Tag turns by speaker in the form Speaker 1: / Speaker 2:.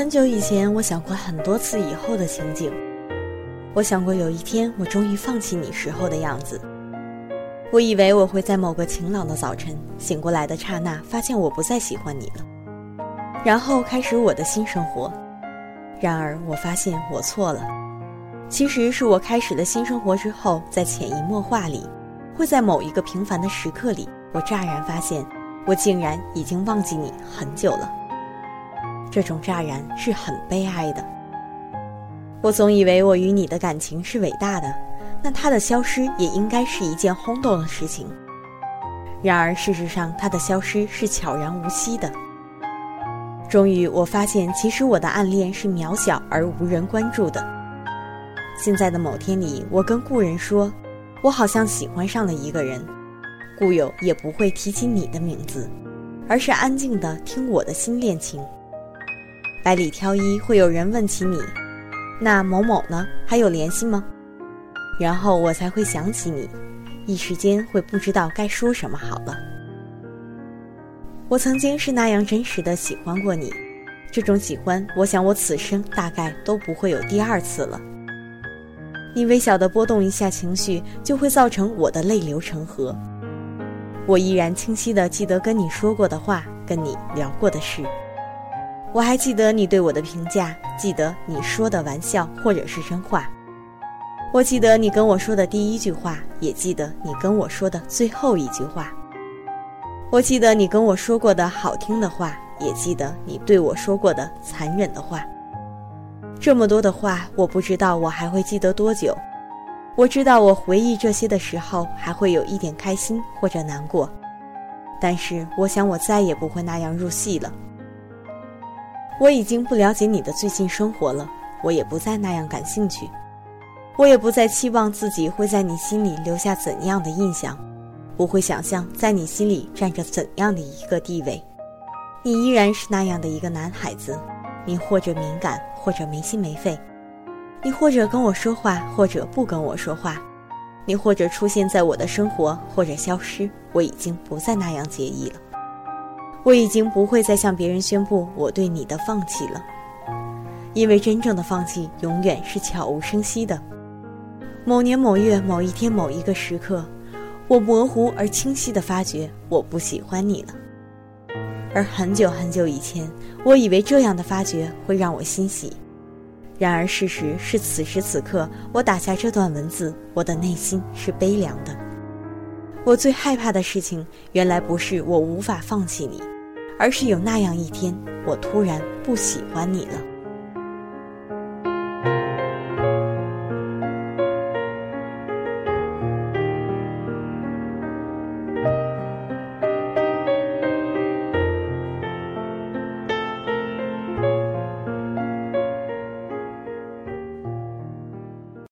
Speaker 1: 很久以前，我想过很多次以后的情景。我想过有一天我终于放弃你时候的样子。我以为我会在某个晴朗的早晨醒过来的刹那，发现我不再喜欢你了，然后开始我的新生活。然而，我发现我错了。其实是我开始了新生活之后，在潜移默化里，会在某一个平凡的时刻里，我乍然发现，我竟然已经忘记你很久了。这种乍然是很悲哀的。我总以为我与你的感情是伟大的，那它的消失也应该是一件轰动的事情。然而事实上，它的消失是悄然无息的。终于，我发现其实我的暗恋是渺小而无人关注的。现在的某天里，我跟故人说，我好像喜欢上了一个人，故友也不会提起你的名字，而是安静的听我的新恋情。百里挑一，会有人问起你，那某某呢？还有联系吗？然后我才会想起你，一时间会不知道该说什么好了。我曾经是那样真实的喜欢过你，这种喜欢，我想我此生大概都不会有第二次了。你微小的波动一下情绪，就会造成我的泪流成河。我依然清晰的记得跟你说过的话，跟你聊过的事。我还记得你对我的评价，记得你说的玩笑或者是真话。我记得你跟我说的第一句话，也记得你跟我说的最后一句话。我记得你跟我说过的好听的话，也记得你对我说过的残忍的话。这么多的话，我不知道我还会记得多久。我知道我回忆这些的时候，还会有一点开心或者难过，但是我想我再也不会那样入戏了。我已经不了解你的最近生活了，我也不再那样感兴趣，我也不再期望自己会在你心里留下怎样的印象，不会想象在你心里占着怎样的一个地位。你依然是那样的一个男孩子，你或者敏感，或者没心没肺，你或者跟我说话，或者不跟我说话，你或者出现在我的生活，或者消失，我已经不再那样介意了。我已经不会再向别人宣布我对你的放弃了，因为真正的放弃永远是悄无声息的。某年某月某一天某一个时刻，我模糊而清晰地发觉我不喜欢你了。而很久很久以前，我以为这样的发觉会让我欣喜，然而事实是此时此刻，我打下这段文字，我的内心是悲凉的。我最害怕的事情，原来不是我无法放弃你。而是有那样一天，我突然不喜欢你了。